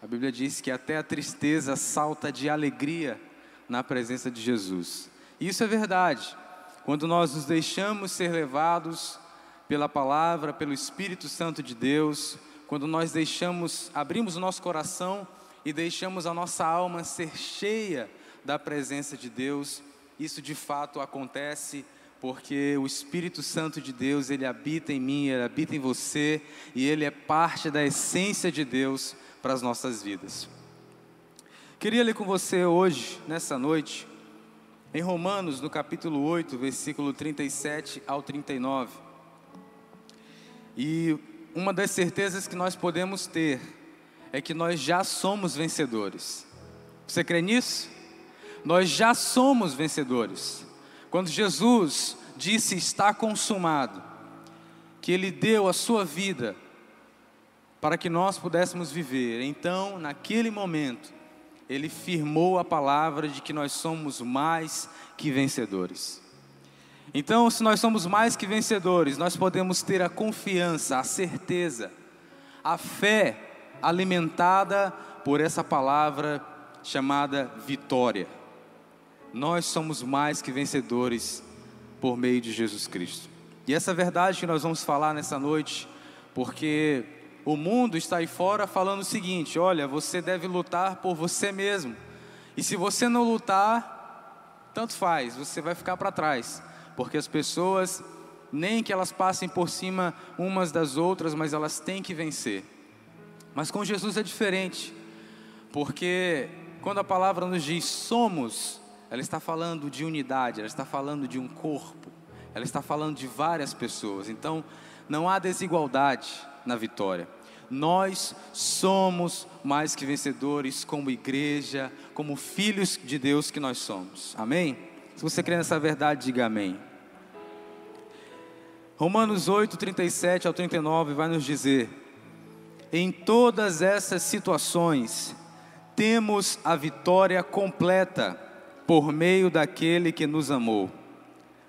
A Bíblia diz que até a tristeza salta de alegria na presença de Jesus. E isso é verdade. Quando nós nos deixamos ser levados pela palavra, pelo Espírito Santo de Deus, quando nós deixamos, abrimos o nosso coração e deixamos a nossa alma ser cheia da presença de Deus, isso de fato acontece porque o Espírito Santo de Deus, ele habita em mim, ele habita em você e ele é parte da essência de Deus para as nossas vidas. Queria ler com você hoje, nessa noite, em Romanos, no capítulo 8, versículo 37 ao 39. E uma das certezas que nós podemos ter é que nós já somos vencedores. Você crê nisso? Nós já somos vencedores. Quando Jesus disse está consumado, que Ele deu a sua vida para que nós pudéssemos viver, então, naquele momento, ele firmou a palavra de que nós somos mais que vencedores. Então, se nós somos mais que vencedores, nós podemos ter a confiança, a certeza, a fé alimentada por essa palavra chamada vitória. Nós somos mais que vencedores por meio de Jesus Cristo. E essa verdade que nós vamos falar nessa noite, porque o mundo está aí fora falando o seguinte: olha, você deve lutar por você mesmo. E se você não lutar, tanto faz, você vai ficar para trás. Porque as pessoas, nem que elas passem por cima umas das outras, mas elas têm que vencer. Mas com Jesus é diferente. Porque quando a palavra nos diz somos, ela está falando de unidade, ela está falando de um corpo, ela está falando de várias pessoas. Então, não há desigualdade na vitória. Nós somos mais que vencedores como igreja, como filhos de Deus que nós somos. Amém? Se você crê nessa verdade, diga amém. Romanos 8, 37 ao 39 vai nos dizer: Em todas essas situações, temos a vitória completa por meio daquele que nos amou.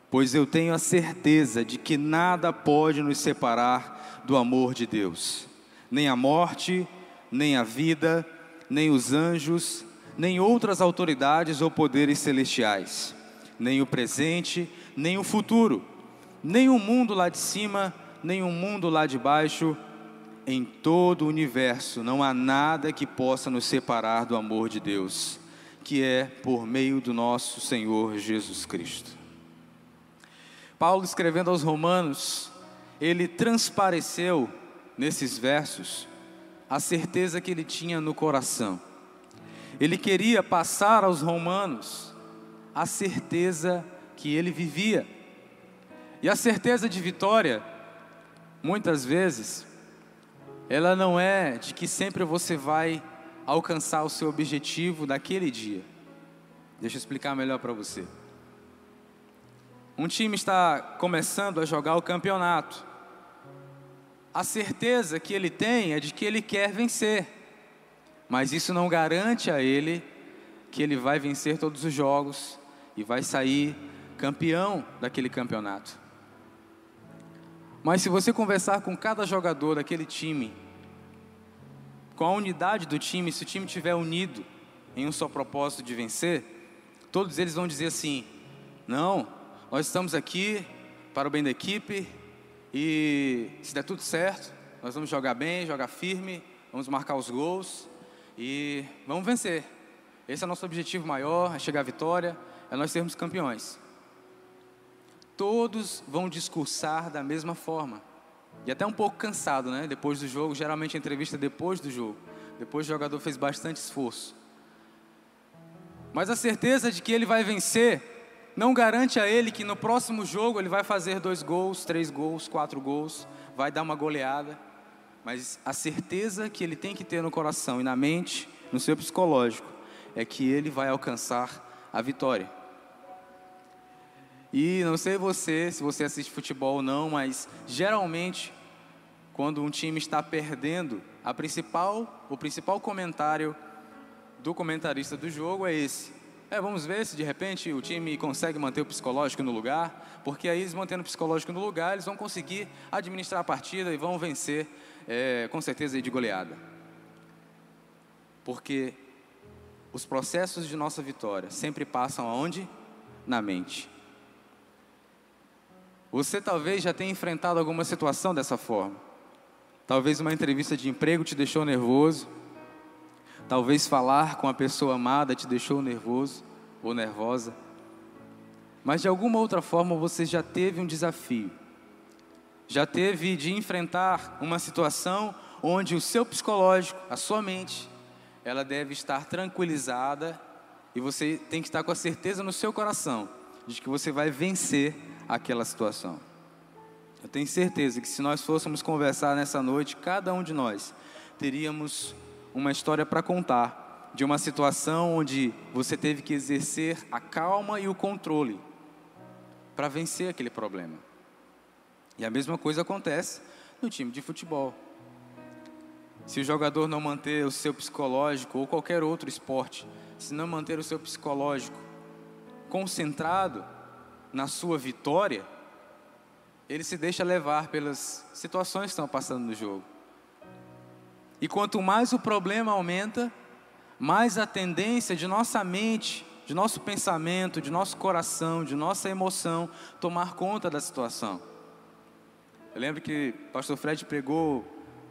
Pois eu tenho a certeza de que nada pode nos separar do amor de Deus nem a morte, nem a vida, nem os anjos, nem outras autoridades ou poderes celestiais, nem o presente, nem o futuro, nem o mundo lá de cima, nem o mundo lá de baixo. Em todo o universo não há nada que possa nos separar do amor de Deus, que é por meio do nosso Senhor Jesus Cristo. Paulo escrevendo aos Romanos, ele transpareceu nesses versos a certeza que ele tinha no coração. Ele queria passar aos romanos a certeza que ele vivia. E a certeza de vitória, muitas vezes, ela não é de que sempre você vai alcançar o seu objetivo daquele dia. Deixa eu explicar melhor para você. Um time está começando a jogar o campeonato a certeza que ele tem é de que ele quer vencer, mas isso não garante a ele que ele vai vencer todos os jogos e vai sair campeão daquele campeonato. Mas se você conversar com cada jogador daquele time, com a unidade do time, se o time estiver unido em um só propósito de vencer, todos eles vão dizer assim: não, nós estamos aqui para o bem da equipe, e se der tudo certo, nós vamos jogar bem, jogar firme, vamos marcar os gols e vamos vencer. Esse é o nosso objetivo maior, é chegar à vitória, é nós sermos campeões. Todos vão discursar da mesma forma. E até um pouco cansado, né? Depois do jogo, geralmente a entrevista é depois do jogo. Depois o jogador fez bastante esforço. Mas a certeza de que ele vai vencer não garante a ele que no próximo jogo ele vai fazer dois gols, três gols, quatro gols, vai dar uma goleada. Mas a certeza que ele tem que ter no coração e na mente, no seu psicológico, é que ele vai alcançar a vitória. E não sei você, se você assiste futebol ou não, mas geralmente quando um time está perdendo, a principal, o principal comentário do comentarista do jogo é esse: é, vamos ver se de repente o time consegue manter o psicológico no lugar, porque aí eles mantendo o psicológico no lugar, eles vão conseguir administrar a partida e vão vencer, é, com certeza, de goleada. Porque os processos de nossa vitória sempre passam aonde? Na mente. Você talvez já tenha enfrentado alguma situação dessa forma. Talvez uma entrevista de emprego te deixou nervoso. Talvez falar com a pessoa amada te deixou nervoso ou nervosa. Mas de alguma outra forma você já teve um desafio. Já teve de enfrentar uma situação onde o seu psicológico, a sua mente, ela deve estar tranquilizada e você tem que estar com a certeza no seu coração de que você vai vencer aquela situação. Eu tenho certeza que se nós fôssemos conversar nessa noite, cada um de nós teríamos uma história para contar de uma situação onde você teve que exercer a calma e o controle para vencer aquele problema. E a mesma coisa acontece no time de futebol. Se o jogador não manter o seu psicológico ou qualquer outro esporte, se não manter o seu psicológico concentrado na sua vitória, ele se deixa levar pelas situações que estão passando no jogo. E quanto mais o problema aumenta, mais a tendência de nossa mente, de nosso pensamento, de nosso coração, de nossa emoção tomar conta da situação. Eu lembro que o pastor Fred pregou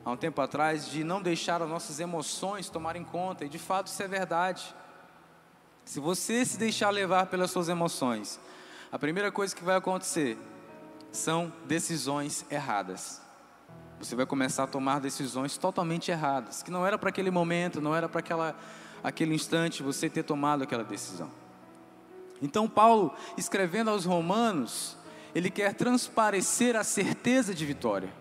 há um tempo atrás de não deixar as nossas emoções tomarem conta, e de fato isso é verdade. Se você se deixar levar pelas suas emoções, a primeira coisa que vai acontecer são decisões erradas. Você vai começar a tomar decisões totalmente erradas, que não era para aquele momento, não era para aquela aquele instante você ter tomado aquela decisão. Então Paulo, escrevendo aos Romanos, ele quer transparecer a certeza de vitória.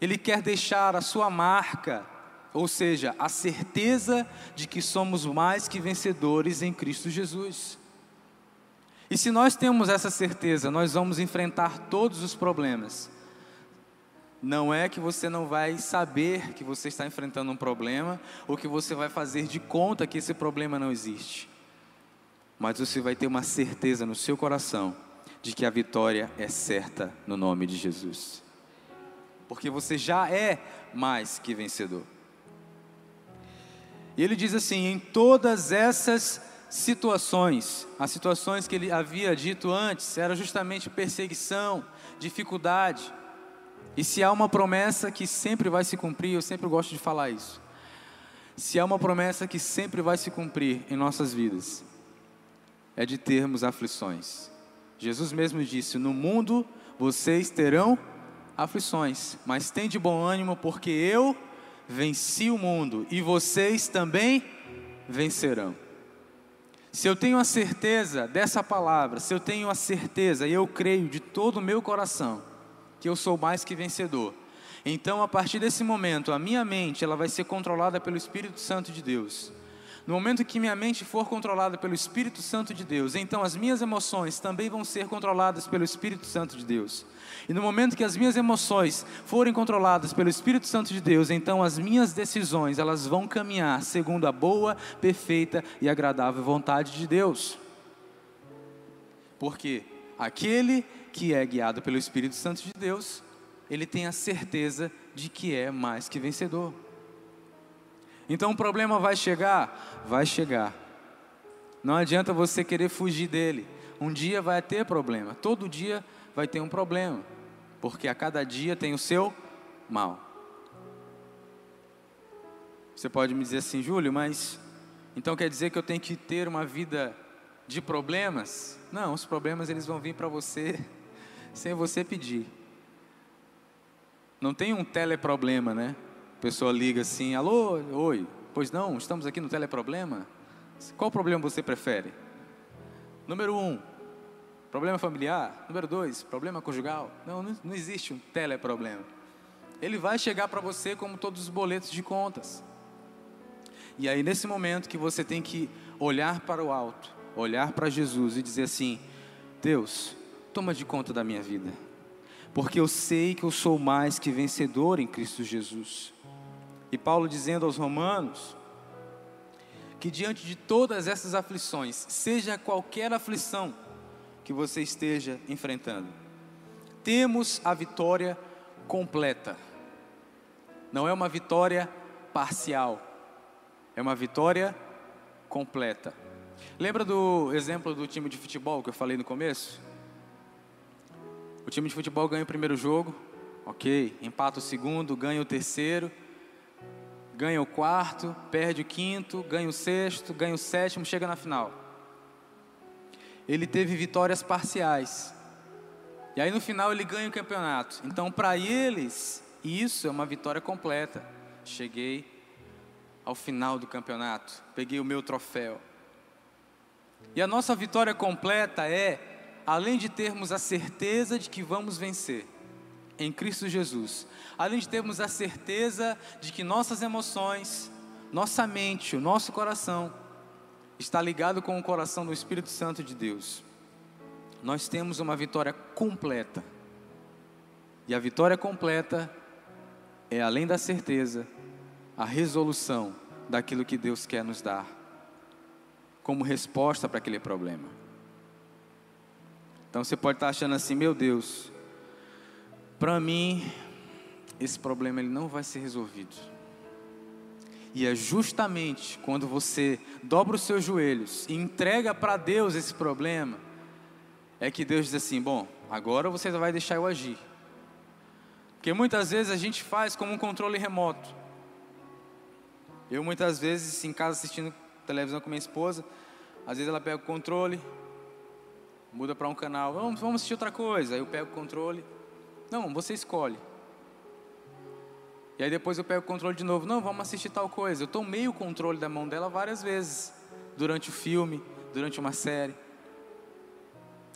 Ele quer deixar a sua marca, ou seja, a certeza de que somos mais que vencedores em Cristo Jesus. E se nós temos essa certeza, nós vamos enfrentar todos os problemas. Não é que você não vai saber que você está enfrentando um problema, ou que você vai fazer de conta que esse problema não existe. Mas você vai ter uma certeza no seu coração de que a vitória é certa no nome de Jesus. Porque você já é mais que vencedor. E ele diz assim: em todas essas situações, as situações que ele havia dito antes, era justamente perseguição, dificuldade. E se há uma promessa que sempre vai se cumprir, eu sempre gosto de falar isso. Se há uma promessa que sempre vai se cumprir em nossas vidas, é de termos aflições. Jesus mesmo disse: No mundo vocês terão aflições, mas tem de bom ânimo, porque eu venci o mundo e vocês também vencerão. Se eu tenho a certeza dessa palavra, se eu tenho a certeza e eu creio de todo o meu coração que eu sou mais que vencedor, então a partir desse momento a minha mente ela vai ser controlada pelo Espírito Santo de Deus. No momento que minha mente for controlada pelo Espírito Santo de Deus, então as minhas emoções também vão ser controladas pelo Espírito Santo de Deus. E no momento que as minhas emoções forem controladas pelo Espírito Santo de Deus, então as minhas decisões, elas vão caminhar segundo a boa, perfeita e agradável vontade de Deus. Porque aquele que é guiado pelo Espírito Santo de Deus, ele tem a certeza de que é mais que vencedor. Então o problema vai chegar? Vai chegar. Não adianta você querer fugir dele. Um dia vai ter problema, todo dia vai ter um problema, porque a cada dia tem o seu mal. Você pode me dizer assim, Júlio, mas então quer dizer que eu tenho que ter uma vida de problemas? Não, os problemas eles vão vir para você sem você pedir. Não tem um teleproblema, né? pessoa liga assim: alô, oi, pois não, estamos aqui no teleproblema. Qual problema você prefere? Número um, problema familiar. Número dois, problema conjugal. Não, não existe um teleproblema. Ele vai chegar para você como todos os boletos de contas. E aí, nesse momento que você tem que olhar para o alto, olhar para Jesus e dizer assim: Deus, toma de conta da minha vida, porque eu sei que eu sou mais que vencedor em Cristo Jesus. E Paulo dizendo aos Romanos que diante de todas essas aflições, seja qualquer aflição que você esteja enfrentando, temos a vitória completa. Não é uma vitória parcial. é uma vitória completa. Lembra do exemplo do time de futebol que eu falei no começo? O time de futebol ganha o primeiro jogo, ok, empata o segundo, ganha o terceiro, ganha o quarto, perde o quinto, ganha o sexto, ganha o sétimo, chega na final. Ele teve vitórias parciais. E aí no final ele ganha o campeonato. Então para eles, isso é uma vitória completa. Cheguei ao final do campeonato, peguei o meu troféu. E a nossa vitória completa é, além de termos a certeza de que vamos vencer em Cristo Jesus, além de termos a certeza de que nossas emoções, nossa mente, o nosso coração está ligado com o coração do Espírito Santo de Deus, nós temos uma vitória completa. E a vitória completa é, além da certeza, a resolução daquilo que Deus quer nos dar como resposta para aquele problema. Então você pode estar achando assim, meu Deus, para mim esse problema ele não vai ser resolvido. E é justamente quando você dobra os seus joelhos e entrega para Deus esse problema, é que Deus diz assim: bom, agora você vai deixar eu agir. Porque muitas vezes a gente faz como um controle remoto. Eu muitas vezes em casa assistindo televisão com minha esposa, às vezes ela pega o controle, muda para um canal, vamos, vamos assistir outra coisa. Aí eu pego o controle, não, você escolhe. E aí depois eu pego o controle de novo, não, vamos assistir tal coisa. Eu tomei o controle da mão dela várias vezes, durante o filme, durante uma série.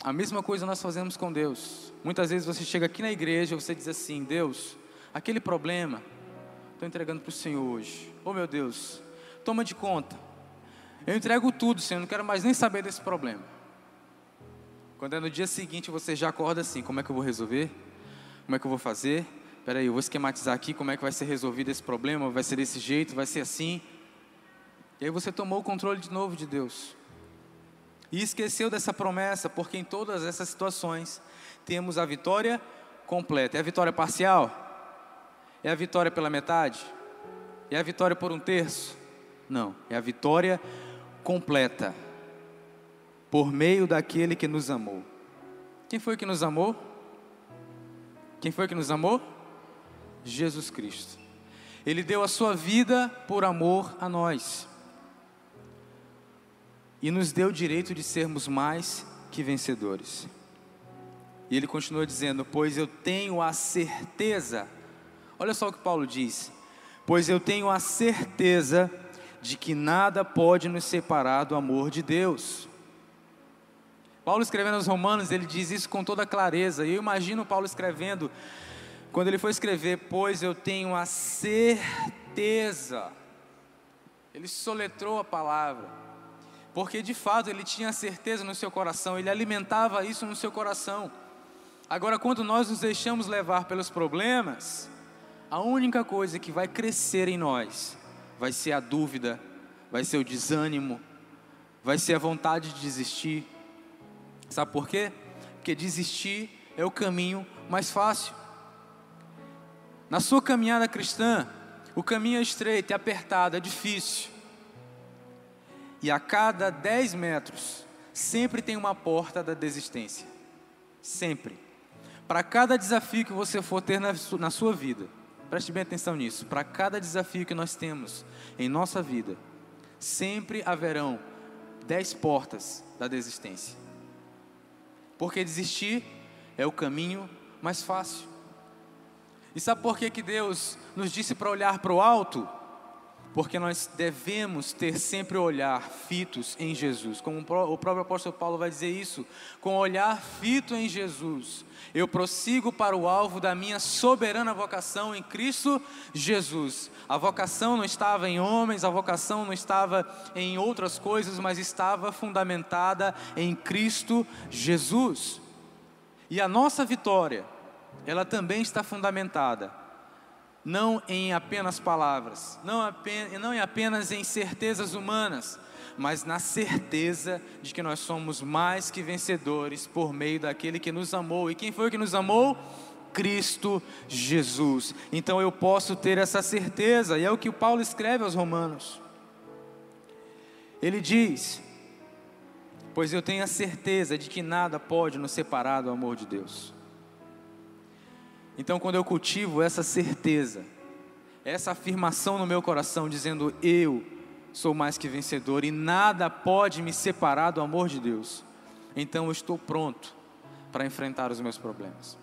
A mesma coisa nós fazemos com Deus. Muitas vezes você chega aqui na igreja e você diz assim: Deus, aquele problema, estou entregando para o Senhor hoje. Oh meu Deus, toma de conta. Eu entrego tudo, Senhor, não quero mais nem saber desse problema. Quando é no dia seguinte você já acorda assim: como é que eu vou resolver? Como é que eu vou fazer? Espera aí, eu vou esquematizar aqui como é que vai ser resolvido esse problema. Vai ser desse jeito, vai ser assim. E aí você tomou o controle de novo de Deus. E esqueceu dessa promessa, porque em todas essas situações temos a vitória completa. É a vitória parcial? É a vitória pela metade? É a vitória por um terço? Não, é a vitória completa por meio daquele que nos amou. Quem foi que nos amou? Quem foi que nos amou? Jesus Cristo. Ele deu a sua vida por amor a nós. E nos deu o direito de sermos mais que vencedores. E ele continua dizendo: Pois eu tenho a certeza, olha só o que Paulo diz: Pois eu tenho a certeza de que nada pode nos separar do amor de Deus. Paulo escrevendo aos Romanos, ele diz isso com toda clareza. E eu imagino Paulo escrevendo, quando ele foi escrever, pois eu tenho a certeza. Ele soletrou a palavra, porque de fato ele tinha certeza no seu coração, ele alimentava isso no seu coração. Agora, quando nós nos deixamos levar pelos problemas, a única coisa que vai crescer em nós vai ser a dúvida, vai ser o desânimo, vai ser a vontade de desistir. Sabe por quê? Porque desistir é o caminho mais fácil. Na sua caminhada cristã, o caminho é estreito, é apertado, é difícil. E a cada 10 metros, sempre tem uma porta da desistência. Sempre. Para cada desafio que você for ter na sua vida, Preste bem atenção nisso. Para cada desafio que nós temos em nossa vida, sempre haverão dez portas da desistência. Porque desistir é o caminho mais fácil. E sabe por que, que Deus nos disse para olhar para o alto? Porque nós devemos ter sempre o olhar fitos em Jesus. Como o próprio apóstolo Paulo vai dizer isso, com o olhar fito em Jesus, eu prossigo para o alvo da minha soberana vocação em Cristo Jesus. A vocação não estava em homens, a vocação não estava em outras coisas, mas estava fundamentada em Cristo Jesus. E a nossa vitória, ela também está fundamentada não em apenas palavras, não, apenas, não em apenas em certezas humanas, mas na certeza de que nós somos mais que vencedores por meio daquele que nos amou. E quem foi que nos amou? Cristo Jesus. Então eu posso ter essa certeza, e é o que o Paulo escreve aos Romanos. Ele diz: Pois eu tenho a certeza de que nada pode nos separar do amor de Deus. Então, quando eu cultivo essa certeza, essa afirmação no meu coração, dizendo: Eu sou mais que vencedor e nada pode me separar do amor de Deus, então eu estou pronto para enfrentar os meus problemas.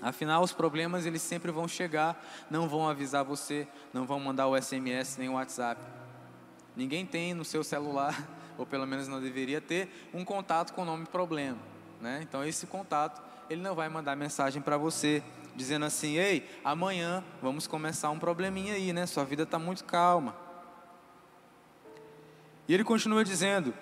Afinal, os problemas eles sempre vão chegar, não vão avisar você, não vão mandar o SMS nem o WhatsApp. Ninguém tem no seu celular, ou pelo menos não deveria ter, um contato com o nome problema. Né? Então, esse contato, ele não vai mandar mensagem para você, dizendo assim: ei, amanhã vamos começar um probleminha aí, né? Sua vida está muito calma. E ele continua dizendo: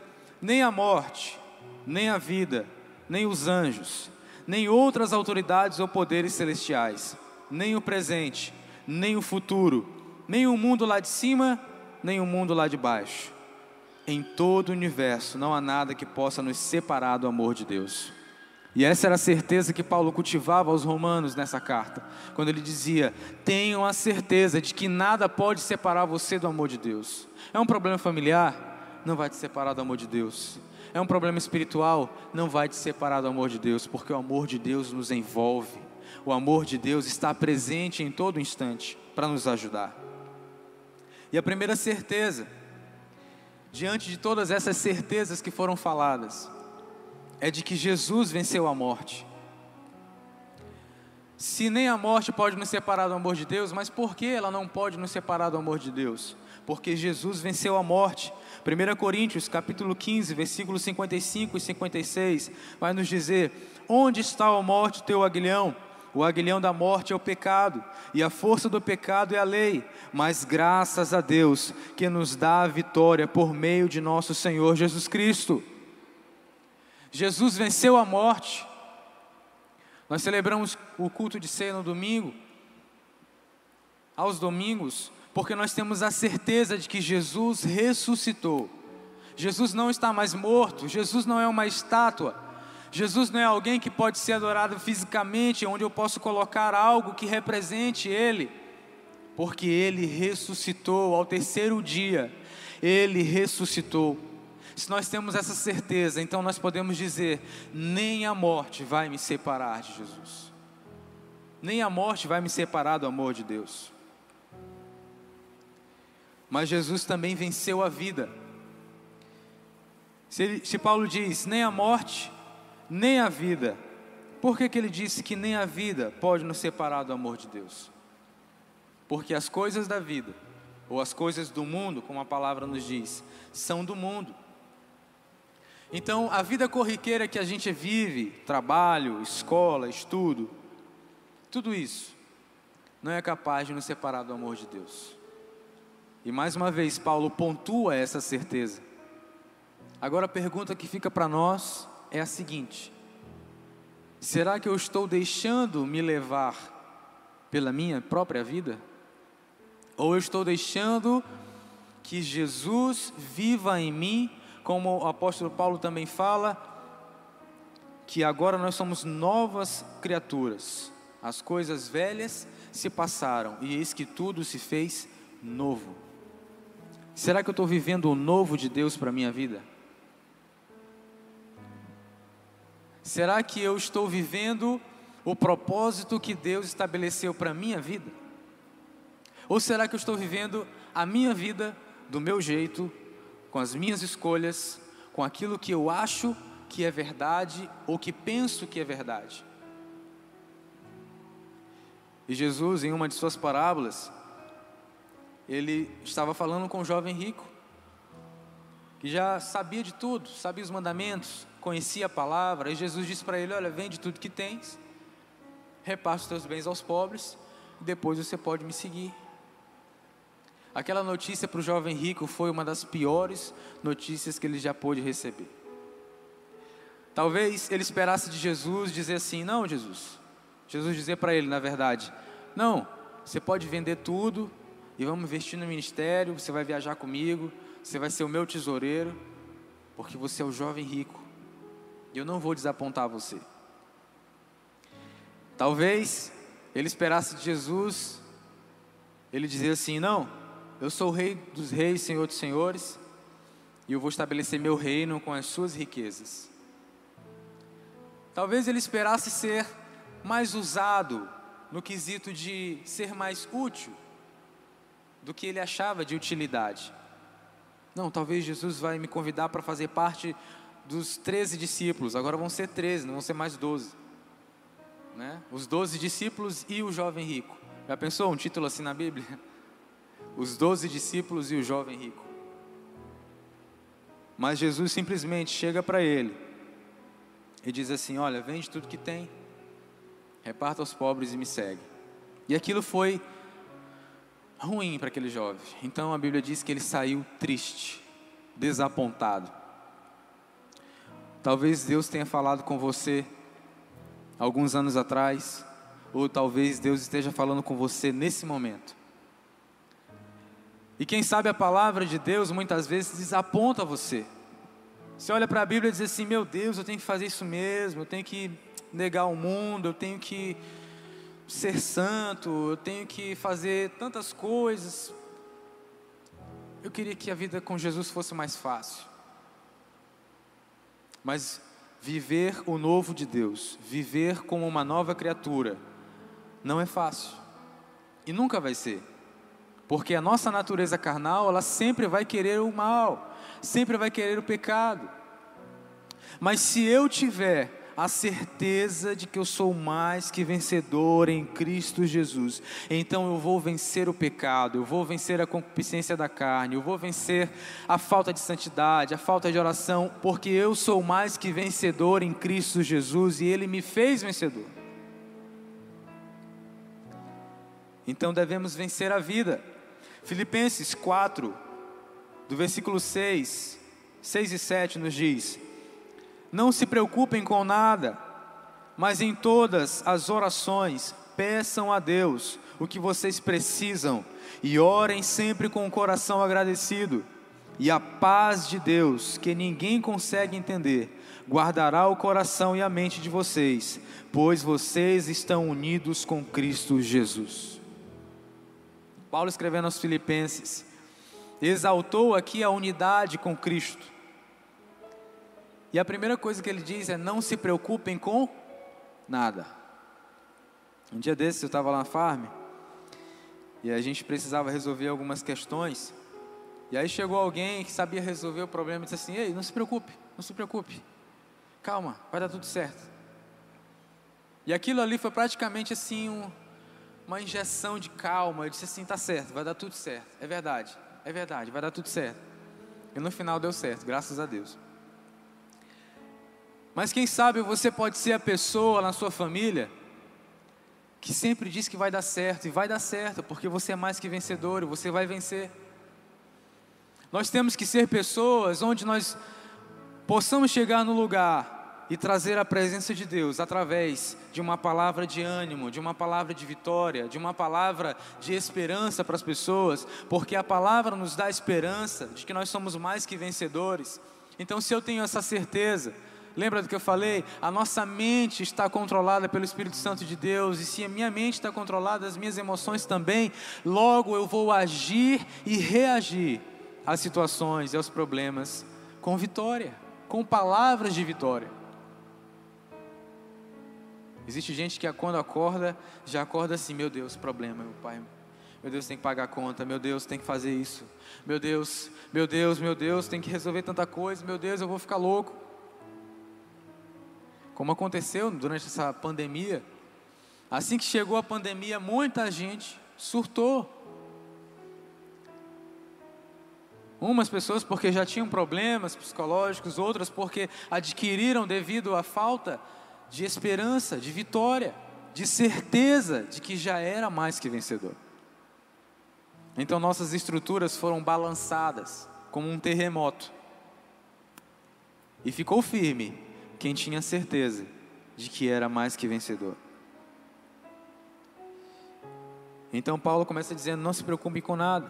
nem a morte, nem a vida, nem os anjos, nem outras autoridades ou poderes celestiais, nem o presente, nem o futuro, nem o mundo lá de cima, nem o mundo lá de baixo. Em todo o universo não há nada que possa nos separar do amor de Deus. E essa era a certeza que Paulo cultivava aos romanos nessa carta, quando ele dizia: Tenham a certeza de que nada pode separar você do amor de Deus. É um problema familiar? Não vai te separar do amor de Deus é um problema espiritual, não vai te separar do amor de Deus, porque o amor de Deus nos envolve. O amor de Deus está presente em todo instante para nos ajudar. E a primeira certeza, diante de todas essas certezas que foram faladas, é de que Jesus venceu a morte. Se nem a morte pode nos separar do amor de Deus, mas por que ela não pode nos separar do amor de Deus? Porque Jesus venceu a morte. 1 Coríntios, capítulo 15, versículos 55 e 56, vai nos dizer: Onde está a morte, teu aguilhão? O aguilhão da morte é o pecado, e a força do pecado é a lei, mas graças a Deus que nos dá a vitória por meio de nosso Senhor Jesus Cristo. Jesus venceu a morte. Nós celebramos o culto de ceia no domingo. Aos domingos, porque nós temos a certeza de que Jesus ressuscitou. Jesus não está mais morto, Jesus não é uma estátua, Jesus não é alguém que pode ser adorado fisicamente, onde eu posso colocar algo que represente Ele, porque Ele ressuscitou ao terceiro dia, Ele ressuscitou. Se nós temos essa certeza, então nós podemos dizer: nem a morte vai me separar de Jesus, nem a morte vai me separar do amor de Deus mas Jesus também venceu a vida. Se, ele, se, Paulo diz nem a morte, nem a vida, por que, que ele disse que nem a vida pode nos separar do amor de Deus? Porque as coisas da vida, ou as coisas do mundo, como a palavra nos diz, são do mundo. Então, a vida corriqueira que a gente vive, trabalho, escola, estudo, tudo isso, não é capaz de nos separar do amor de Deus. E mais uma vez, Paulo pontua essa certeza. Agora a pergunta que fica para nós é a seguinte: será que eu estou deixando me levar pela minha própria vida? Ou eu estou deixando que Jesus viva em mim, como o apóstolo Paulo também fala, que agora nós somos novas criaturas, as coisas velhas se passaram e eis que tudo se fez novo. Será que eu estou vivendo o novo de Deus para a minha vida? Será que eu estou vivendo o propósito que Deus estabeleceu para a minha vida? Ou será que eu estou vivendo a minha vida do meu jeito, com as minhas escolhas, com aquilo que eu acho que é verdade ou que penso que é verdade? E Jesus, em uma de suas parábolas, ele estava falando com um jovem rico, que já sabia de tudo, sabia os mandamentos, conhecia a palavra, e Jesus disse para ele: Olha, vende tudo que tens, repassa os teus bens aos pobres, e depois você pode me seguir. Aquela notícia para o jovem rico foi uma das piores notícias que ele já pôde receber. Talvez ele esperasse de Jesus dizer assim: Não, Jesus. Jesus dizer para ele, na verdade: Não, você pode vender tudo, e vamos investir no ministério. Você vai viajar comigo, você vai ser o meu tesoureiro, porque você é o jovem rico e eu não vou desapontar você. Talvez ele esperasse de Jesus, ele dizia assim: Não, eu sou o rei dos reis, senhor dos senhores, e eu vou estabelecer meu reino com as suas riquezas. Talvez ele esperasse ser mais usado no quesito de ser mais útil do que ele achava de utilidade. Não, talvez Jesus vai me convidar para fazer parte dos 13 discípulos, agora vão ser 13, não vão ser mais 12. Né? Os 12 discípulos e o jovem rico. Já pensou um título assim na Bíblia? Os 12 discípulos e o jovem rico. Mas Jesus simplesmente chega para ele e diz assim: Olha, vende tudo que tem, reparta aos pobres e me segue. E aquilo foi ruim para aquele jovem. Então a Bíblia diz que ele saiu triste, desapontado. Talvez Deus tenha falado com você alguns anos atrás, ou talvez Deus esteja falando com você nesse momento. E quem sabe a palavra de Deus muitas vezes desaponta você. Você olha para a Bíblia e diz assim: Meu Deus, eu tenho que fazer isso mesmo, eu tenho que negar o mundo, eu tenho que ser santo, eu tenho que fazer tantas coisas. Eu queria que a vida com Jesus fosse mais fácil. Mas viver o novo de Deus, viver como uma nova criatura, não é fácil. E nunca vai ser. Porque a nossa natureza carnal, ela sempre vai querer o mal, sempre vai querer o pecado. Mas se eu tiver a certeza de que eu sou mais que vencedor em Cristo Jesus. Então eu vou vencer o pecado, eu vou vencer a concupiscência da carne, eu vou vencer a falta de santidade, a falta de oração, porque eu sou mais que vencedor em Cristo Jesus e Ele me fez vencedor. Então devemos vencer a vida. Filipenses 4, do versículo 6, 6 e 7 nos diz: não se preocupem com nada, mas em todas as orações peçam a Deus o que vocês precisam e orem sempre com o coração agradecido. E a paz de Deus, que ninguém consegue entender, guardará o coração e a mente de vocês, pois vocês estão unidos com Cristo Jesus. Paulo escrevendo aos Filipenses, exaltou aqui a unidade com Cristo e a primeira coisa que ele diz é: não se preocupem com nada. Um dia desses eu estava lá na farm e a gente precisava resolver algumas questões. E aí chegou alguém que sabia resolver o problema e disse assim: Ei, não se preocupe, não se preocupe, calma, vai dar tudo certo. E aquilo ali foi praticamente assim um, uma injeção de calma. Eu disse assim: tá certo, vai dar tudo certo, é verdade, é verdade, vai dar tudo certo. E no final deu certo, graças a Deus. Mas quem sabe você pode ser a pessoa na sua família que sempre diz que vai dar certo, e vai dar certo, porque você é mais que vencedor, e você vai vencer. Nós temos que ser pessoas onde nós possamos chegar no lugar e trazer a presença de Deus através de uma palavra de ânimo, de uma palavra de vitória, de uma palavra de esperança para as pessoas, porque a palavra nos dá esperança de que nós somos mais que vencedores. Então, se eu tenho essa certeza, Lembra do que eu falei? A nossa mente está controlada pelo Espírito Santo de Deus, e se a minha mente está controlada, as minhas emoções também, logo eu vou agir e reagir às situações e aos problemas com vitória, com palavras de vitória. Existe gente que quando acorda, já acorda assim: meu Deus, problema, meu pai. Meu Deus, tem que pagar a conta. Meu Deus, tem que fazer isso. Meu Deus, meu Deus, meu Deus, tem que resolver tanta coisa. Meu Deus, eu vou ficar louco como aconteceu durante essa pandemia. Assim que chegou a pandemia, muita gente surtou. Umas pessoas porque já tinham problemas psicológicos, outras porque adquiriram devido à falta de esperança, de vitória, de certeza de que já era mais que vencedor. Então nossas estruturas foram balançadas como um terremoto. E ficou firme quem tinha certeza de que era mais que vencedor. Então Paulo começa dizendo: não se preocupe com nada,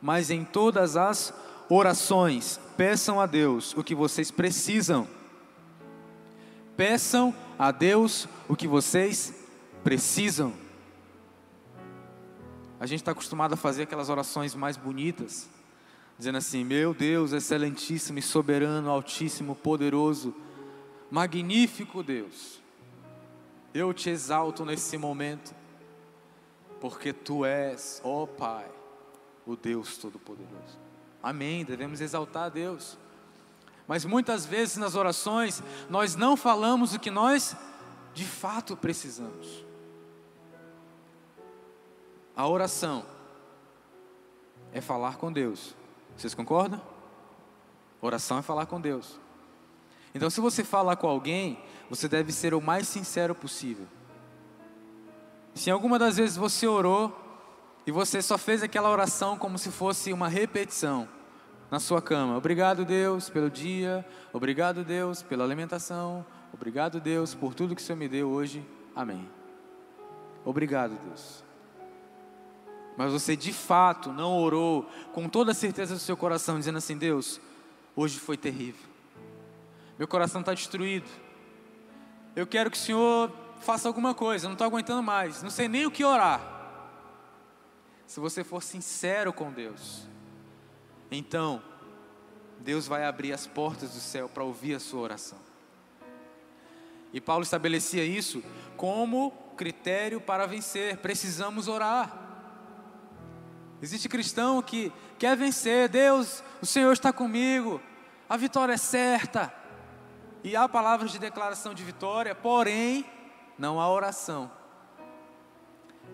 mas em todas as orações peçam a Deus o que vocês precisam. Peçam a Deus o que vocês precisam. A gente está acostumado a fazer aquelas orações mais bonitas, dizendo assim: Meu Deus, excelentíssimo e soberano, altíssimo, poderoso, magnífico Deus, eu te exalto nesse momento, porque tu és, ó Pai, o Deus Todo-Poderoso. Amém. Devemos exaltar a Deus. Mas muitas vezes nas orações nós não falamos o que nós de fato precisamos. A oração é falar com Deus. Vocês concordam? Oração é falar com Deus. Então, se você falar com alguém, você deve ser o mais sincero possível. Se alguma das vezes você orou e você só fez aquela oração como se fosse uma repetição na sua cama, obrigado Deus pelo dia, obrigado Deus pela alimentação, obrigado Deus por tudo que o Senhor me deu hoje, amém. Obrigado Deus. Mas você de fato não orou com toda a certeza do seu coração, dizendo assim: Deus, hoje foi terrível, meu coração está destruído, eu quero que o Senhor faça alguma coisa, não estou aguentando mais, não sei nem o que orar. Se você for sincero com Deus, então Deus vai abrir as portas do céu para ouvir a sua oração. E Paulo estabelecia isso como critério para vencer. Precisamos orar. Existe cristão que quer vencer, Deus, o Senhor está comigo, a vitória é certa. E há palavras de declaração de vitória, porém, não há oração.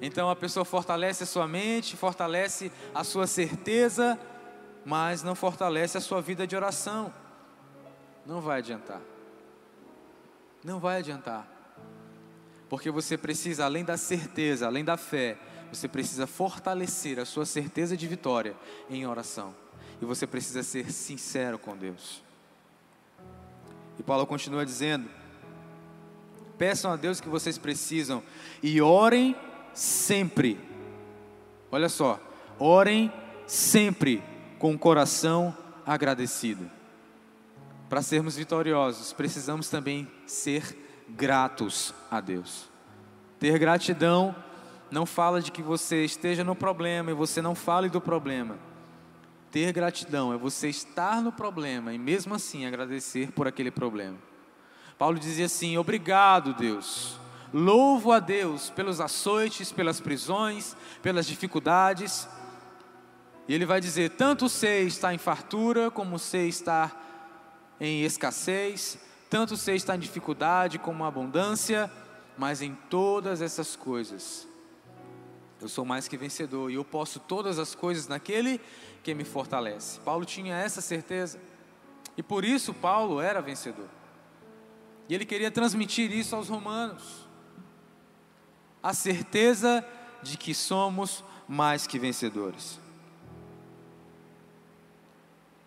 Então a pessoa fortalece a sua mente, fortalece a sua certeza, mas não fortalece a sua vida de oração. Não vai adiantar. Não vai adiantar. Porque você precisa, além da certeza, além da fé, você precisa fortalecer a sua certeza de vitória em oração. E você precisa ser sincero com Deus. E Paulo continua dizendo: Peçam a Deus que vocês precisam e orem sempre. Olha só, orem sempre com o coração agradecido. Para sermos vitoriosos, precisamos também ser gratos a Deus. Ter gratidão não fala de que você esteja no problema e você não fale do problema. Ter gratidão é você estar no problema e mesmo assim agradecer por aquele problema. Paulo dizia assim: Obrigado, Deus. Louvo a Deus pelos açoites, pelas prisões, pelas dificuldades. E ele vai dizer: tanto sei estar em fartura, como sei estar em escassez, tanto sei estar em dificuldade como abundância, mas em todas essas coisas eu sou mais que vencedor e eu posso todas as coisas naquele que me fortalece. Paulo tinha essa certeza e por isso Paulo era vencedor. E ele queria transmitir isso aos romanos. A certeza de que somos mais que vencedores.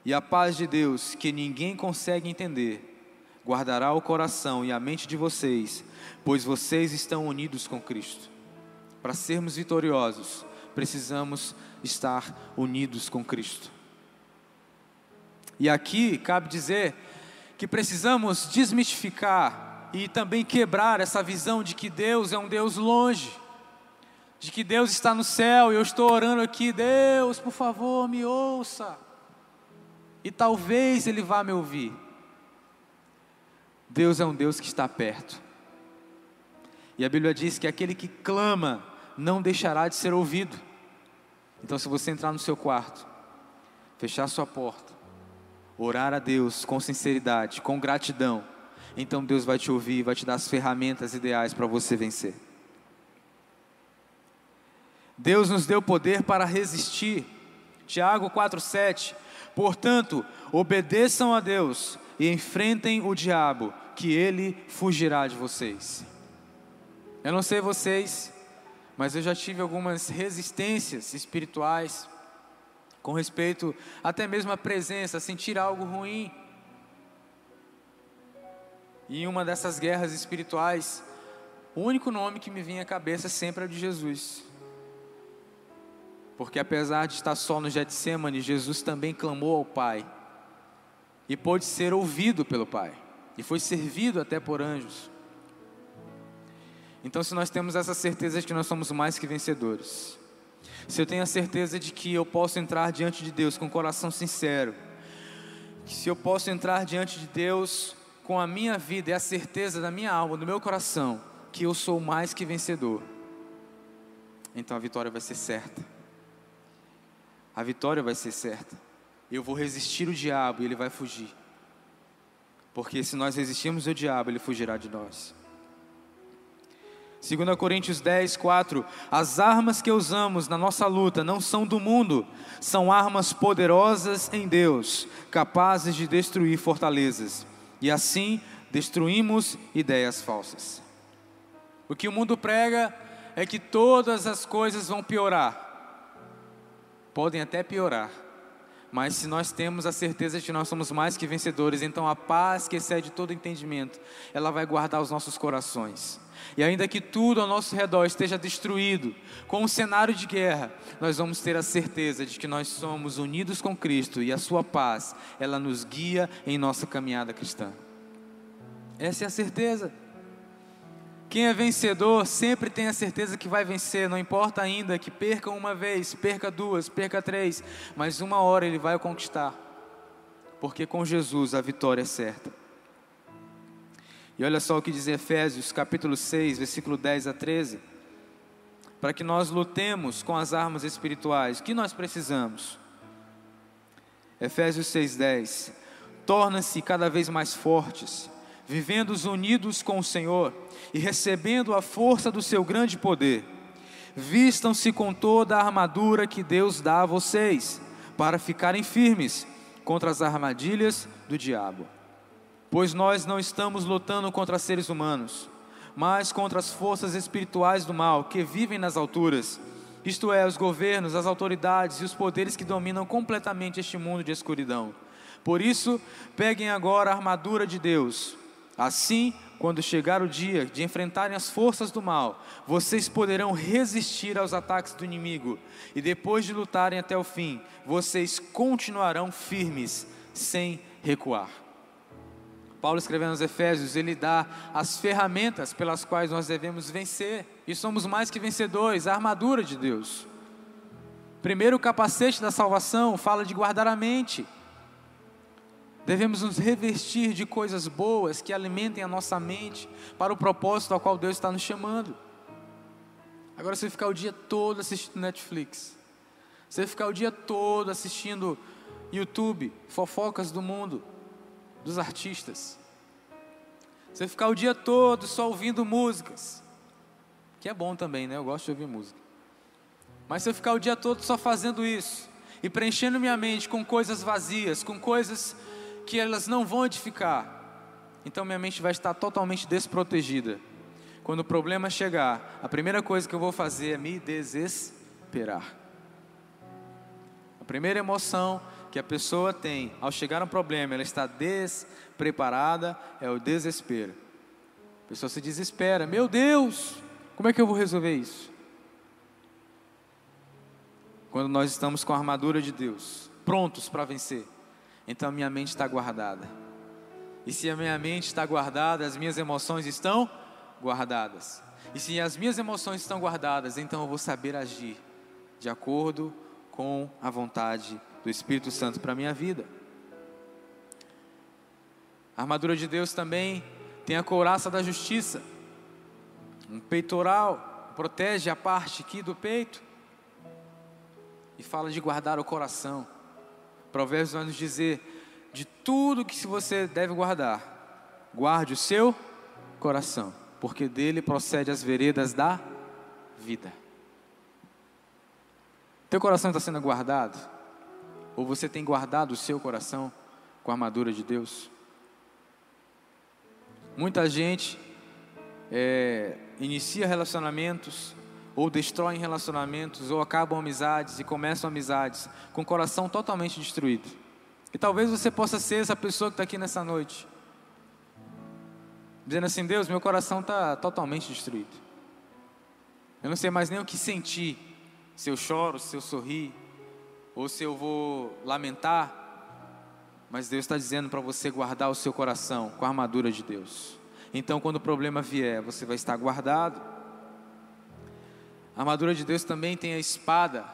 E a paz de Deus, que ninguém consegue entender, guardará o coração e a mente de vocês, pois vocês estão unidos com Cristo. Para sermos vitoriosos, precisamos estar unidos com Cristo. E aqui cabe dizer que precisamos desmistificar e também quebrar essa visão de que Deus é um Deus longe, de que Deus está no céu e eu estou orando aqui, Deus, por favor, me ouça. E talvez Ele vá me ouvir. Deus é um Deus que está perto. E a Bíblia diz que aquele que clama não deixará de ser ouvido. Então, se você entrar no seu quarto, fechar sua porta, orar a Deus com sinceridade, com gratidão, então Deus vai te ouvir, vai te dar as ferramentas ideais para você vencer. Deus nos deu poder para resistir. Tiago 4:7. Portanto, obedeçam a Deus e enfrentem o diabo, que ele fugirá de vocês. Eu não sei vocês, mas eu já tive algumas resistências espirituais com respeito até mesmo à presença, sentir algo ruim. E em uma dessas guerras espirituais, o único nome que me vinha à cabeça sempre é o de Jesus. Porque apesar de estar só no Getsemane, Jesus também clamou ao Pai e pôde ser ouvido pelo Pai e foi servido até por anjos. Então, se nós temos essa certeza de que nós somos mais que vencedores, se eu tenho a certeza de que eu posso entrar diante de Deus com o coração sincero, se eu posso entrar diante de Deus com a minha vida e a certeza da minha alma, do meu coração, que eu sou mais que vencedor, então a vitória vai ser certa. A vitória vai ser certa. Eu vou resistir o diabo e ele vai fugir. Porque se nós resistirmos ao diabo, ele fugirá de nós. 2 Coríntios 10, 4: As armas que usamos na nossa luta não são do mundo, são armas poderosas em Deus, capazes de destruir fortalezas, e assim destruímos ideias falsas. O que o mundo prega é que todas as coisas vão piorar, podem até piorar, mas se nós temos a certeza de que nós somos mais que vencedores, então a paz que excede todo entendimento, ela vai guardar os nossos corações. E ainda que tudo ao nosso redor esteja destruído, com um cenário de guerra, nós vamos ter a certeza de que nós somos unidos com Cristo e a sua paz, ela nos guia em nossa caminhada cristã. Essa é a certeza. Quem é vencedor sempre tem a certeza que vai vencer, não importa ainda que perca uma vez, perca duas, perca três, mas uma hora ele vai conquistar, porque com Jesus a vitória é certa. E olha só o que diz Efésios, capítulo 6, versículo 10 a 13. Para que nós lutemos com as armas espirituais, o que nós precisamos? Efésios 6:10. Torna-se cada vez mais fortes, vivendo unidos com o Senhor e recebendo a força do seu grande poder. Vistam-se com toda a armadura que Deus dá a vocês, para ficarem firmes contra as armadilhas do diabo. Pois nós não estamos lutando contra seres humanos, mas contra as forças espirituais do mal que vivem nas alturas, isto é, os governos, as autoridades e os poderes que dominam completamente este mundo de escuridão. Por isso, peguem agora a armadura de Deus. Assim, quando chegar o dia de enfrentarem as forças do mal, vocês poderão resistir aos ataques do inimigo, e depois de lutarem até o fim, vocês continuarão firmes, sem recuar. Paulo escrevendo aos Efésios, ele dá as ferramentas pelas quais nós devemos vencer, e somos mais que vencedores, a armadura de Deus. Primeiro, o capacete da salvação fala de guardar a mente. Devemos nos revestir de coisas boas que alimentem a nossa mente para o propósito ao qual Deus está nos chamando. Agora, você ficar o dia todo assistindo Netflix, você ficar o dia todo assistindo YouTube, fofocas do mundo, dos artistas. Você ficar o dia todo só ouvindo músicas, que é bom também, né? Eu gosto de ouvir música. Mas se eu ficar o dia todo só fazendo isso e preenchendo minha mente com coisas vazias, com coisas que elas não vão edificar, então minha mente vai estar totalmente desprotegida. Quando o problema chegar, a primeira coisa que eu vou fazer é me desesperar. A primeira emoção que a pessoa tem ao chegar um problema, ela está despreparada, é o desespero. A pessoa se desespera: Meu Deus, como é que eu vou resolver isso? Quando nós estamos com a armadura de Deus, prontos para vencer, então a minha mente está guardada. E se a minha mente está guardada, as minhas emoções estão guardadas. E se as minhas emoções estão guardadas, então eu vou saber agir de acordo com a vontade do Espírito Santo para a minha vida. A armadura de Deus também tem a couraça da justiça, um peitoral, protege a parte aqui do peito e fala de guardar o coração. Provérbios vai nos dizer de tudo que você deve guardar, guarde o seu coração, porque dele procede as veredas da vida. Teu coração está sendo guardado? Ou você tem guardado o seu coração com a armadura de Deus? Muita gente é, inicia relacionamentos, ou destrói relacionamentos, ou acabam amizades e começam amizades com o coração totalmente destruído. E talvez você possa ser essa pessoa que está aqui nessa noite, dizendo assim: Deus, meu coração está totalmente destruído. Eu não sei mais nem o que sentir, se eu choro, se eu sorri, ou se eu vou lamentar, mas Deus está dizendo para você guardar o seu coração com a armadura de Deus. Então, quando o problema vier, você vai estar guardado. A armadura de Deus também tem a espada.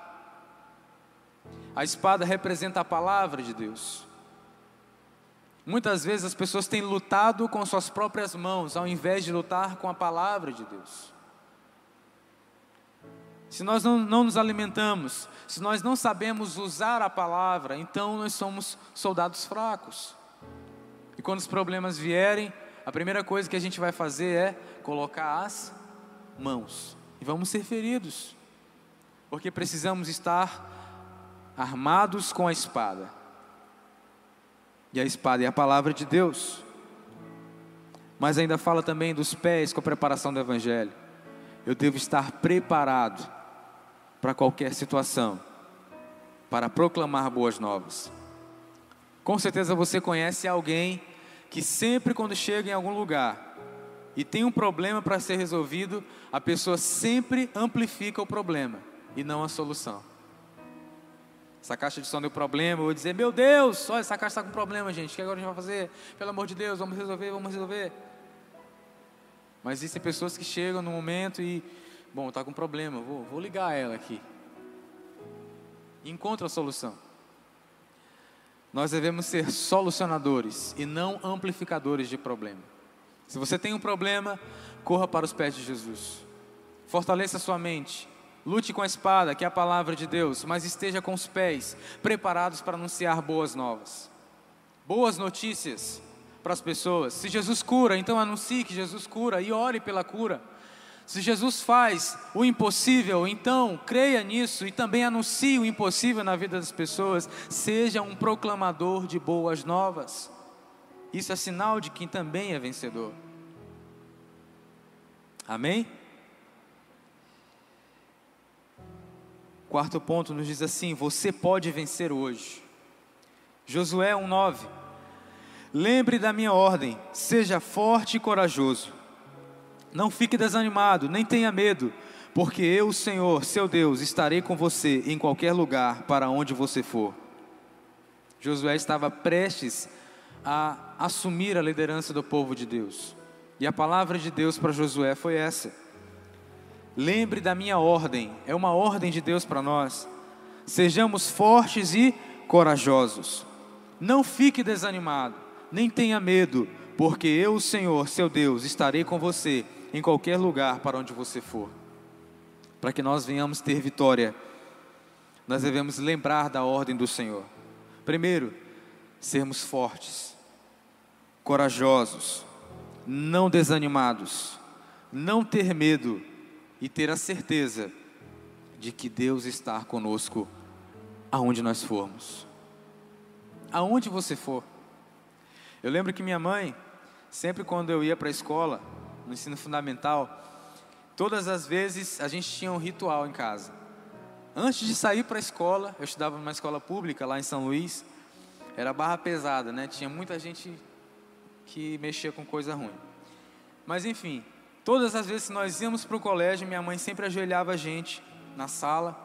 A espada representa a palavra de Deus. Muitas vezes as pessoas têm lutado com suas próprias mãos, ao invés de lutar com a palavra de Deus. Se nós não, não, nos alimentamos, se nós não sabemos usar a palavra, então nós somos soldados fracos. E quando os problemas vierem, a primeira coisa que a gente vai fazer é colocar as mãos. E vamos ser feridos, porque precisamos estar armados com a espada. E a espada é a palavra de Deus. Mas ainda fala também dos pés com a preparação do Evangelho. Eu devo estar preparado para qualquer situação, para proclamar boas novas. Com certeza você conhece alguém que sempre quando chega em algum lugar e tem um problema para ser resolvido, a pessoa sempre amplifica o problema e não a solução. Essa caixa de som deu problema, eu vou dizer, meu Deus, olha, essa caixa está com problema, gente, o que agora a gente vai fazer? Pelo amor de Deus, vamos resolver, vamos resolver. Mas existem pessoas que chegam no momento e, bom, está com problema, vou, vou ligar ela aqui. Encontra a solução. Nós devemos ser solucionadores e não amplificadores de problema. Se você tem um problema, corra para os pés de Jesus. Fortaleça sua mente, Lute com a espada, que é a palavra de Deus, mas esteja com os pés preparados para anunciar boas novas. Boas notícias para as pessoas. Se Jesus cura, então anuncie que Jesus cura e ore pela cura. Se Jesus faz o impossível, então creia nisso e também anuncie o impossível na vida das pessoas. Seja um proclamador de boas novas. Isso é sinal de quem também é vencedor. Amém? Quarto ponto nos diz assim: você pode vencer hoje. Josué 1:9. Lembre da minha ordem, seja forte e corajoso. Não fique desanimado, nem tenha medo, porque eu, o Senhor, seu Deus, estarei com você em qualquer lugar para onde você for. Josué estava prestes a assumir a liderança do povo de Deus. E a palavra de Deus para Josué foi essa: Lembre da minha ordem, é uma ordem de Deus para nós. Sejamos fortes e corajosos. Não fique desanimado, nem tenha medo, porque eu, o Senhor, seu Deus, estarei com você em qualquer lugar para onde você for. Para que nós venhamos ter vitória, nós devemos lembrar da ordem do Senhor. Primeiro, sermos fortes, corajosos, não desanimados, não ter medo e ter a certeza de que Deus está conosco aonde nós formos. Aonde você for. Eu lembro que minha mãe, sempre quando eu ia para a escola, no ensino fundamental, todas as vezes a gente tinha um ritual em casa. Antes de sair para a escola, eu estudava numa escola pública lá em São Luís, era barra pesada, né? Tinha muita gente que mexia com coisa ruim. Mas enfim, Todas as vezes que nós íamos para o colégio, minha mãe sempre ajoelhava a gente na sala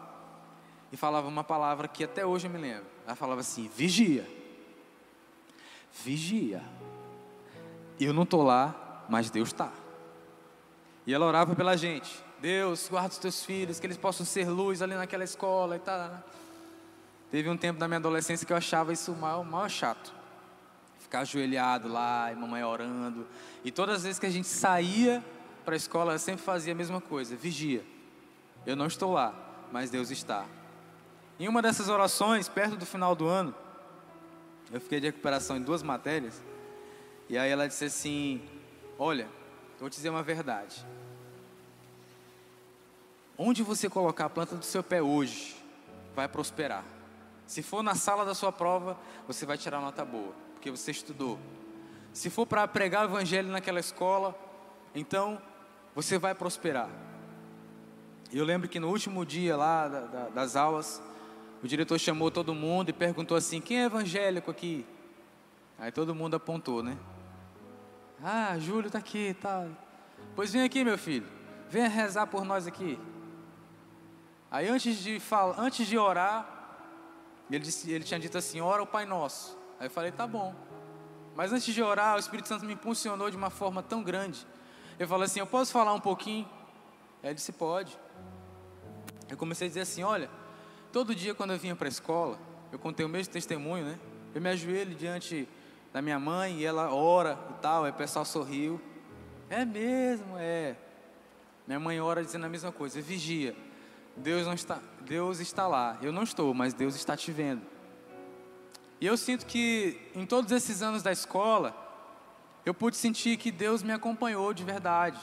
e falava uma palavra que até hoje eu me lembro. Ela falava assim: vigia. Vigia. Eu não estou lá, mas Deus está. E ela orava pela gente. Deus, guarda os teus filhos, que eles possam ser luz ali naquela escola e tal. Teve um tempo da minha adolescência que eu achava isso mal, mal chato. Ficar ajoelhado lá, e mamãe orando. E todas as vezes que a gente saía para a escola, eu sempre fazia a mesma coisa: vigia. Eu não estou lá, mas Deus está. Em uma dessas orações, perto do final do ano, eu fiquei de recuperação em duas matérias. E aí ela disse assim: Olha, vou te dizer uma verdade. Onde você colocar a planta do seu pé hoje, vai prosperar. Se for na sala da sua prova, você vai tirar nota boa, porque você estudou. Se for para pregar o evangelho naquela escola, então você vai prosperar. E eu lembro que no último dia lá da, da, das aulas, o diretor chamou todo mundo e perguntou assim: quem é evangélico aqui? Aí todo mundo apontou, né? Ah, Júlio está aqui, tá. Pois vem aqui, meu filho, venha rezar por nós aqui. Aí antes de falar, antes de orar, ele, disse, ele tinha dito assim: ora o Pai Nosso. Aí eu falei: tá bom. Mas antes de orar, o Espírito Santo me impulsionou de uma forma tão grande eu falei assim: Eu posso falar um pouquinho? Ele disse: Pode. eu comecei a dizer assim: olha, todo dia quando eu vinha para a escola, eu contei o mesmo testemunho, né? Eu me ajoelho diante da minha mãe e ela ora e tal, aí o pessoal sorriu. É mesmo, é. Minha mãe ora dizendo a mesma coisa, vigia. Deus não está, Deus está lá. Eu não estou, mas Deus está te vendo. E eu sinto que em todos esses anos da escola, eu pude sentir que Deus me acompanhou de verdade.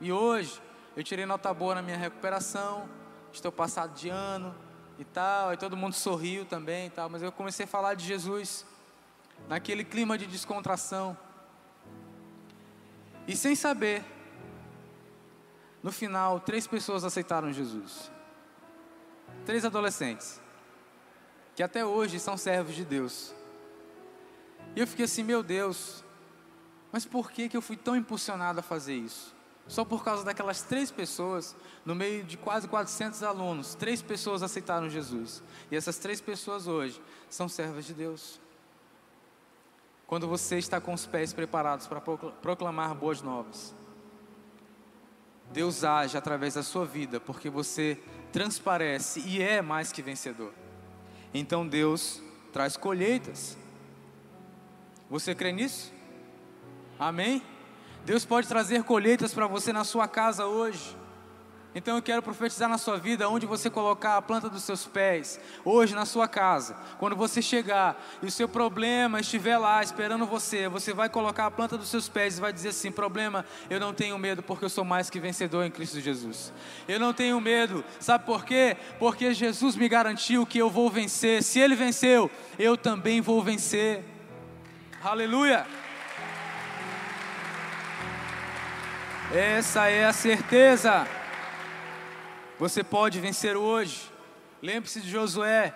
E hoje, eu tirei nota boa na minha recuperação, estou passado de ano e tal, e todo mundo sorriu também e tal, mas eu comecei a falar de Jesus naquele clima de descontração. E sem saber, no final, três pessoas aceitaram Jesus. Três adolescentes, que até hoje são servos de Deus. E eu fiquei assim, meu Deus, mas por que, que eu fui tão impulsionado a fazer isso? Só por causa daquelas três pessoas, no meio de quase 400 alunos, três pessoas aceitaram Jesus. E essas três pessoas hoje são servas de Deus. Quando você está com os pés preparados para proclamar boas novas, Deus age através da sua vida, porque você transparece e é mais que vencedor. Então Deus traz colheitas. Você crê nisso? Amém? Deus pode trazer colheitas para você na sua casa hoje. Então eu quero profetizar na sua vida, onde você colocar a planta dos seus pés, hoje na sua casa. Quando você chegar e o seu problema estiver lá esperando você, você vai colocar a planta dos seus pés e vai dizer assim: problema, eu não tenho medo, porque eu sou mais que vencedor em Cristo Jesus. Eu não tenho medo, sabe por quê? Porque Jesus me garantiu que eu vou vencer. Se Ele venceu, eu também vou vencer. Aleluia! Essa é a certeza. Você pode vencer hoje. Lembre-se de Josué.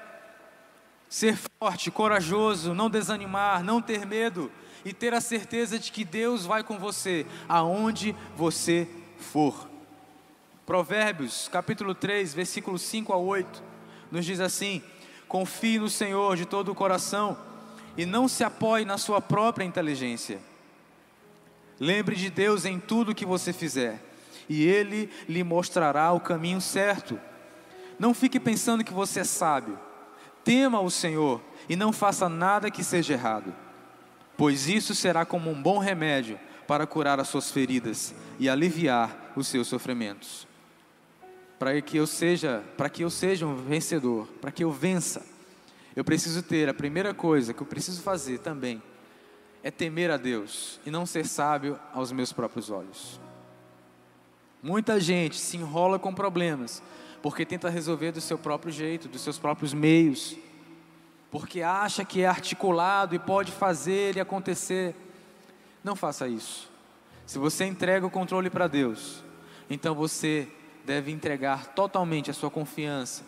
Ser forte, corajoso, não desanimar, não ter medo e ter a certeza de que Deus vai com você aonde você for. Provérbios, capítulo 3, versículos 5 a 8, nos diz assim: Confie no Senhor de todo o coração e não se apoie na sua própria inteligência. Lembre de Deus em tudo que você fizer e Ele lhe mostrará o caminho certo. Não fique pensando que você é sábio. Tema o Senhor e não faça nada que seja errado, pois isso será como um bom remédio para curar as suas feridas e aliviar os seus sofrimentos. Para que eu seja, para que eu seja um vencedor, para que eu vença, eu preciso ter a primeira coisa que eu preciso fazer também é temer a Deus e não ser sábio aos meus próprios olhos. Muita gente se enrola com problemas porque tenta resolver do seu próprio jeito, dos seus próprios meios, porque acha que é articulado e pode fazer e acontecer. Não faça isso. Se você entrega o controle para Deus, então você deve entregar totalmente a sua confiança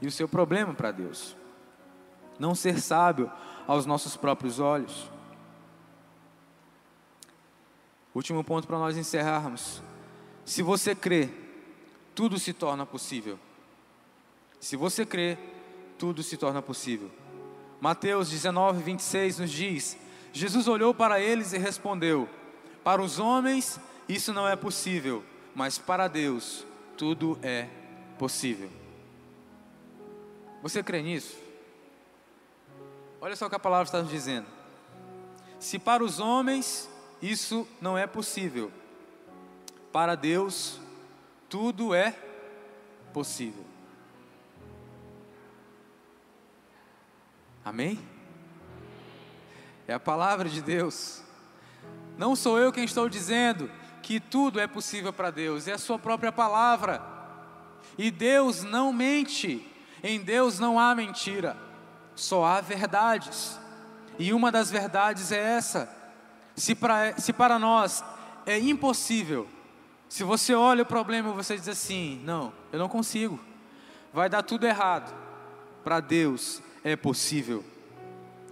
e o seu problema para Deus. Não ser sábio aos nossos próprios olhos. Último ponto para nós encerrarmos. Se você crê, tudo se torna possível. Se você crê, tudo se torna possível. Mateus 19, 26 nos diz: Jesus olhou para eles e respondeu: Para os homens isso não é possível, mas para Deus tudo é possível. Você crê nisso? Olha só o que a palavra está nos dizendo. Se para os homens isso não é possível, para Deus, tudo é possível. Amém? É a palavra de Deus. Não sou eu quem estou dizendo que tudo é possível para Deus, é a Sua própria palavra. E Deus não mente, em Deus não há mentira, só há verdades. E uma das verdades é essa: se para, se para nós é impossível se você olha o problema e você diz assim: não, eu não consigo, vai dar tudo errado. Para Deus é possível.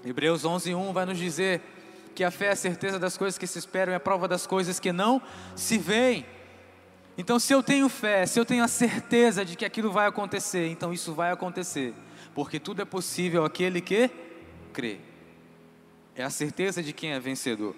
Hebreus 11:1 vai nos dizer que a fé é a certeza das coisas que se esperam e a prova das coisas que não se veem. Então, se eu tenho fé, se eu tenho a certeza de que aquilo vai acontecer, então isso vai acontecer, porque tudo é possível aquele que crê. É a certeza de quem é vencedor.